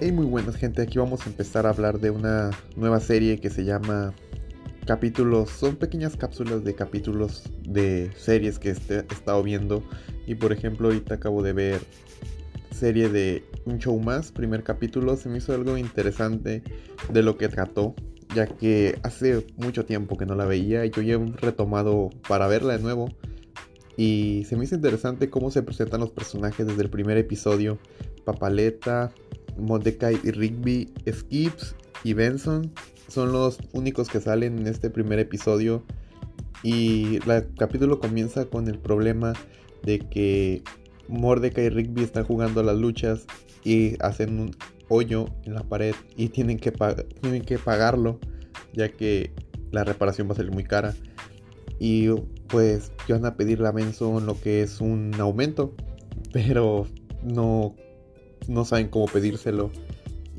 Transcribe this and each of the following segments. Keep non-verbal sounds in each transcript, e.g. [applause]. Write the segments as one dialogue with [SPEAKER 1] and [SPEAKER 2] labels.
[SPEAKER 1] Hey, muy buenas gente, aquí vamos a empezar a hablar de una nueva serie que se llama capítulos, son pequeñas cápsulas de capítulos de series que este, he estado viendo. Y por ejemplo ahorita acabo de ver serie de un show más, primer capítulo, se me hizo algo interesante de lo que trató, ya que hace mucho tiempo que no la veía y yo ya he retomado para verla de nuevo. Y se me hizo interesante cómo se presentan los personajes desde el primer episodio, Papaleta, Mordecai y Rigby, Skips y Benson son los únicos que salen en este primer episodio. Y el capítulo comienza con el problema de que Mordecai y Rigby están jugando las luchas y hacen un hoyo en la pared y tienen que, tienen que pagarlo ya que la reparación va a salir muy cara. Y pues van a pedirle a Benson lo que es un aumento, pero no no saben cómo pedírselo.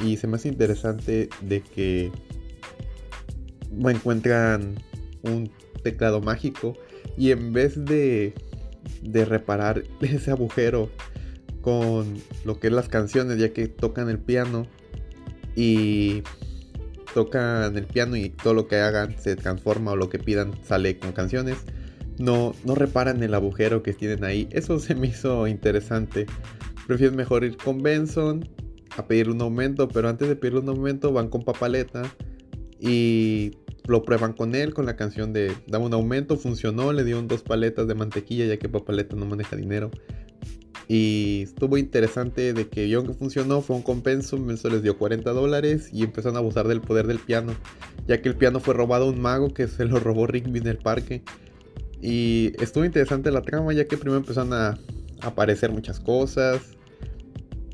[SPEAKER 1] Y se me hace interesante de que encuentran un teclado mágico y en vez de, de reparar [laughs] ese agujero con lo que es las canciones, ya que tocan el piano y tocan el piano y todo lo que hagan se transforma o lo que pidan sale con canciones. No, no reparan el agujero que tienen ahí. Eso se me hizo interesante prefieres mejor ir con Benson a pedir un aumento, pero antes de pedir un aumento van con Papaleta y lo prueban con él con la canción de dame un aumento, funcionó, le dieron dos paletas de mantequilla ya que Papaleta no maneja dinero. Y estuvo interesante de que vieron que funcionó, fue un compenso, Benson les dio 40 dólares y empezaron a abusar del poder del piano, ya que el piano fue robado a un mago que se lo robó Rigby en el parque. Y estuvo interesante la trama ya que primero empezaron a aparecer muchas cosas,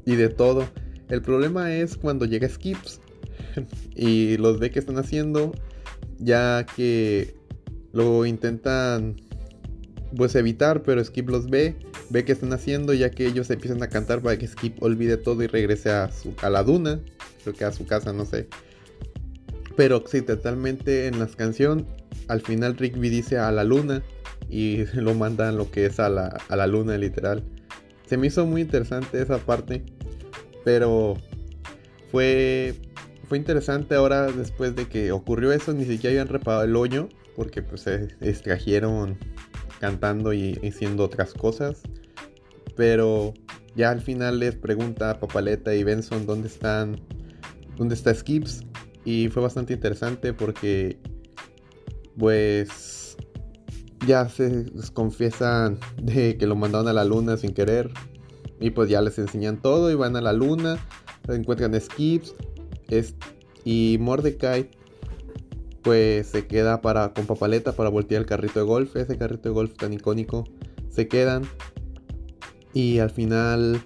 [SPEAKER 1] y de todo. El problema es cuando llega Skips [laughs] y los ve que están haciendo, ya que lo intentan pues evitar, pero Skip los ve, ve que están haciendo, ya que ellos empiezan a cantar para que Skip olvide todo y regrese a, su, a la duna, creo que a su casa, no sé. Pero sí, totalmente en las canciones, al final Rigby dice a la luna y [laughs] lo mandan lo que es a la, a la luna literal. Se me hizo muy interesante esa parte. Pero fue, fue interesante ahora después de que ocurrió eso. Ni siquiera habían reparado el hoyo. Porque pues se extrajeron cantando y haciendo otras cosas. Pero ya al final les pregunta a Papaleta y Benson dónde están. ¿Dónde está Skips? Y fue bastante interesante porque. Pues ya se confiesan de que lo mandaron a la luna sin querer. Y pues ya les enseñan todo y van a la luna. Encuentran skips. y Mordecai pues se queda para, con papaleta para voltear el carrito de golf. Ese carrito de golf tan icónico. Se quedan. Y al final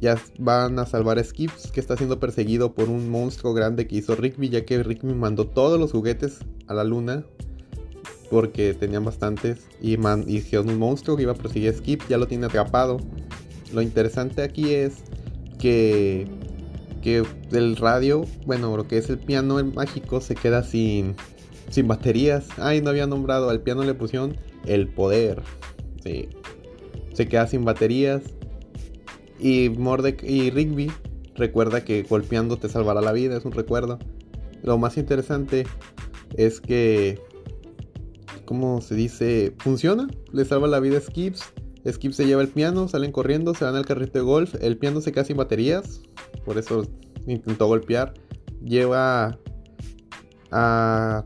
[SPEAKER 1] ya van a salvar a Skips que está siendo perseguido por un monstruo grande que hizo Rigby ya que Rigby mandó todos los juguetes a la luna porque tenían bastantes y, man, hicieron un monstruo que iba a perseguir a Skip, ya lo tiene atrapado. Lo interesante aquí es que, que el radio, bueno, lo que es el piano mágico se queda sin, sin baterías. Ay, no había nombrado, al piano le pusieron el poder. Sí. Se queda sin baterías. Y Mordek y Rigby recuerda que golpeando te salvará la vida, es un recuerdo. Lo más interesante es que ¿cómo se dice? Funciona, le salva la vida a Skips. Skips se lleva el piano, salen corriendo, se van al carrito de golf. El piano se queda sin baterías, por eso intentó golpear. Lleva a.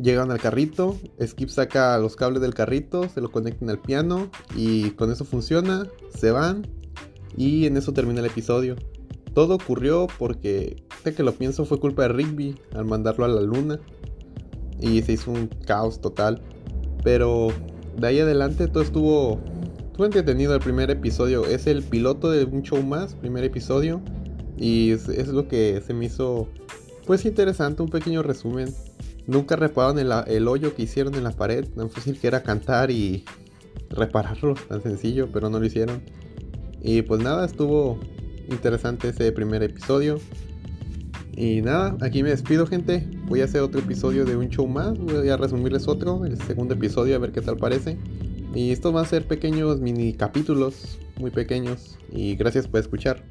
[SPEAKER 1] Llegan al carrito, Skip saca los cables del carrito, se lo conectan al piano y con eso funciona, se van y en eso termina el episodio. Todo ocurrió porque, sé que lo pienso, fue culpa de Rigby al mandarlo a la luna y se hizo un caos total. Pero de ahí adelante todo estuvo, estuvo entretenido el primer episodio. Es el piloto de un show más, primer episodio. Y es, lo que se me hizo pues interesante, un pequeño resumen. Nunca repararon el, el hoyo que hicieron en la pared, tan fácil que era cantar y repararlo, tan sencillo, pero no lo hicieron. Y pues nada, estuvo interesante ese primer episodio. Y nada, aquí me despido gente. Voy a hacer otro episodio de un show más. Voy a resumirles otro, el segundo episodio, a ver qué tal parece. Y estos van a ser pequeños mini capítulos, muy pequeños. Y gracias por escuchar.